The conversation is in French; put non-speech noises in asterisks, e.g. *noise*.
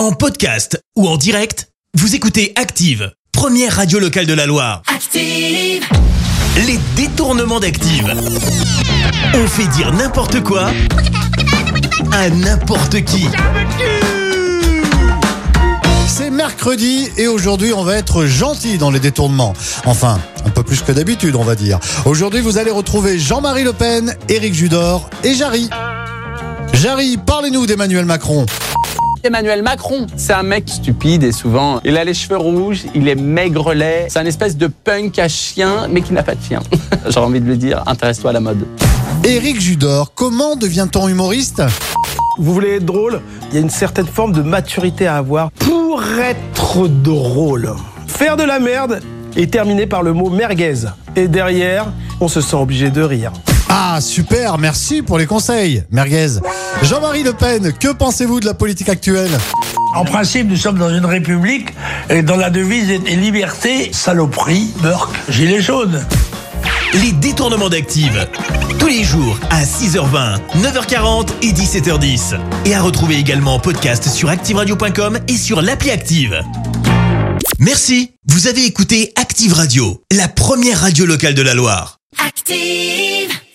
En podcast ou en direct, vous écoutez Active, première radio locale de la Loire. Active. Les détournements d'Active. On fait dire n'importe quoi à n'importe qui. C'est mercredi et aujourd'hui on va être gentil dans les détournements. Enfin, un peu plus que d'habitude on va dire. Aujourd'hui vous allez retrouver Jean-Marie Le Pen, Éric Judor et Jarry. Jarry, parlez-nous d'Emmanuel Macron. Emmanuel Macron, c'est un mec stupide et souvent il a les cheveux rouges, il est maigrelet, c'est un espèce de punk à chien mais qui n'a pas de chien. *laughs* J'ai envie de lui dire, intéresse-toi à la mode. Éric Judor, comment devient-on humoriste? Vous voulez être drôle? Il y a une certaine forme de maturité à avoir pour être drôle. Faire de la merde est terminé par le mot merguez. Et derrière, on se sent obligé de rire. Ah super, merci pour les conseils. Merguez. Jean-Marie Le Pen, que pensez-vous de la politique actuelle? En principe, nous sommes dans une république et dans la devise est liberté, saloperie, meurtre, gilet jaune. Les détournements d'Active. Tous les jours à 6h20, 9h40 et 17h10. Et à retrouver également en podcast sur ActiveRadio.com et sur l'appli Active. Merci. Vous avez écouté Active Radio, la première radio locale de la Loire. Active.